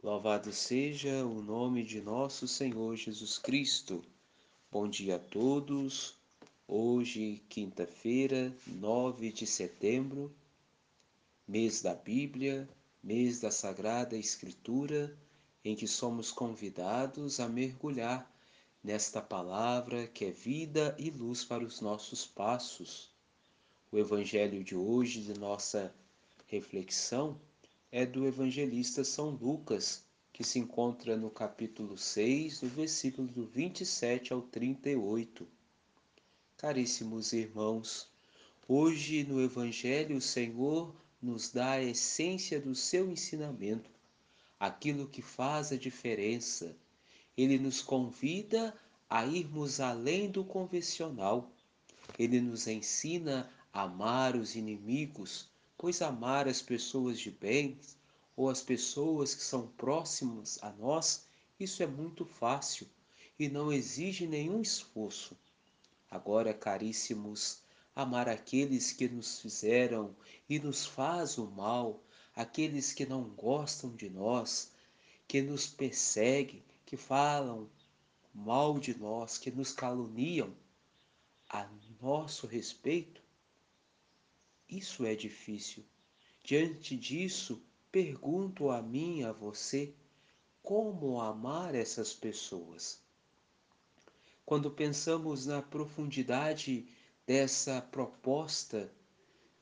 Louvado seja o nome de nosso Senhor Jesus Cristo. Bom dia a todos. Hoje, quinta-feira, 9 de setembro, mês da Bíblia, mês da Sagrada Escritura, em que somos convidados a mergulhar nesta palavra que é vida e luz para os nossos passos. O evangelho de hoje, de nossa reflexão, é do evangelista São Lucas, que se encontra no capítulo 6, do versículo do 27 ao 38. Caríssimos irmãos, hoje no evangelho o Senhor nos dá a essência do seu ensinamento, aquilo que faz a diferença. Ele nos convida a irmos além do convencional. Ele nos ensina a amar os inimigos, pois amar as pessoas de bem ou as pessoas que são próximas a nós, isso é muito fácil e não exige nenhum esforço. Agora, caríssimos, amar aqueles que nos fizeram e nos faz o mal, aqueles que não gostam de nós, que nos perseguem, que falam mal de nós, que nos caluniam a nosso respeito, isso é difícil. Diante disso, pergunto a mim, a você, como amar essas pessoas? Quando pensamos na profundidade dessa proposta,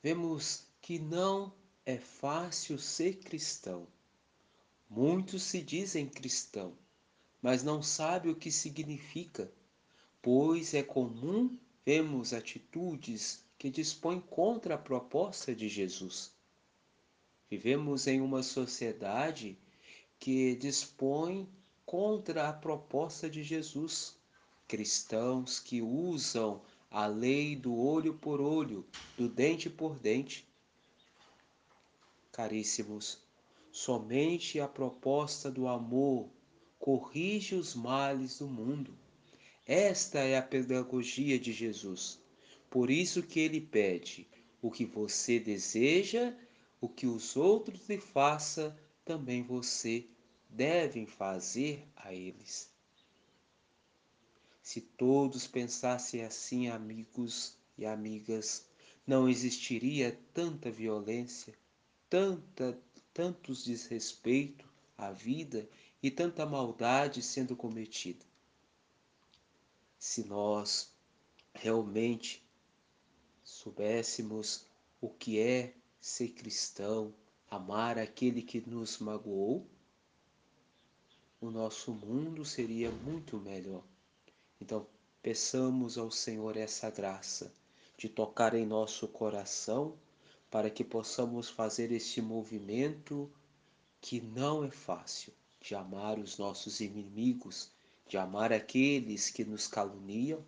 vemos que não é fácil ser cristão. Muitos se dizem cristão, mas não sabem o que significa, pois é comum vemos atitudes que dispõem contra a proposta de Jesus. Vivemos em uma sociedade que dispõe contra a proposta de Jesus. Cristãos que usam a lei do olho por olho, do dente por dente. Caríssimos, somente a proposta do amor corrige os males do mundo. Esta é a pedagogia de Jesus. Por isso que ele pede: o que você deseja, o que os outros lhe façam, também você devem fazer a eles. Se todos pensassem assim, amigos e amigas, não existiria tanta violência, tanta, tantos desrespeito à vida e tanta maldade sendo cometida. Se nós realmente soubéssemos o que é ser cristão, amar aquele que nos magoou, o nosso mundo seria muito melhor. Então, peçamos ao Senhor essa graça de tocar em nosso coração para que possamos fazer este movimento que não é fácil de amar os nossos inimigos, de amar aqueles que nos caluniam,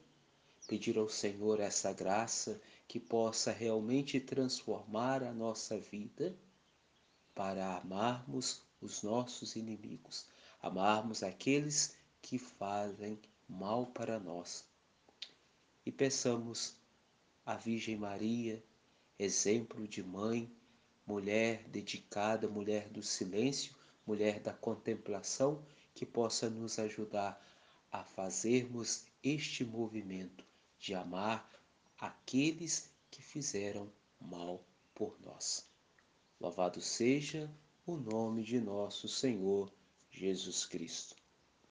pedir ao Senhor essa graça que possa realmente transformar a nossa vida para amarmos os nossos inimigos, amarmos aqueles que fazem mal para nós. E peçamos à Virgem Maria, exemplo de mãe, mulher dedicada, mulher do silêncio, mulher da contemplação, que possa nos ajudar a fazermos este movimento de amar aqueles que fizeram mal por nós. Louvado seja o nome de nosso Senhor Jesus Cristo.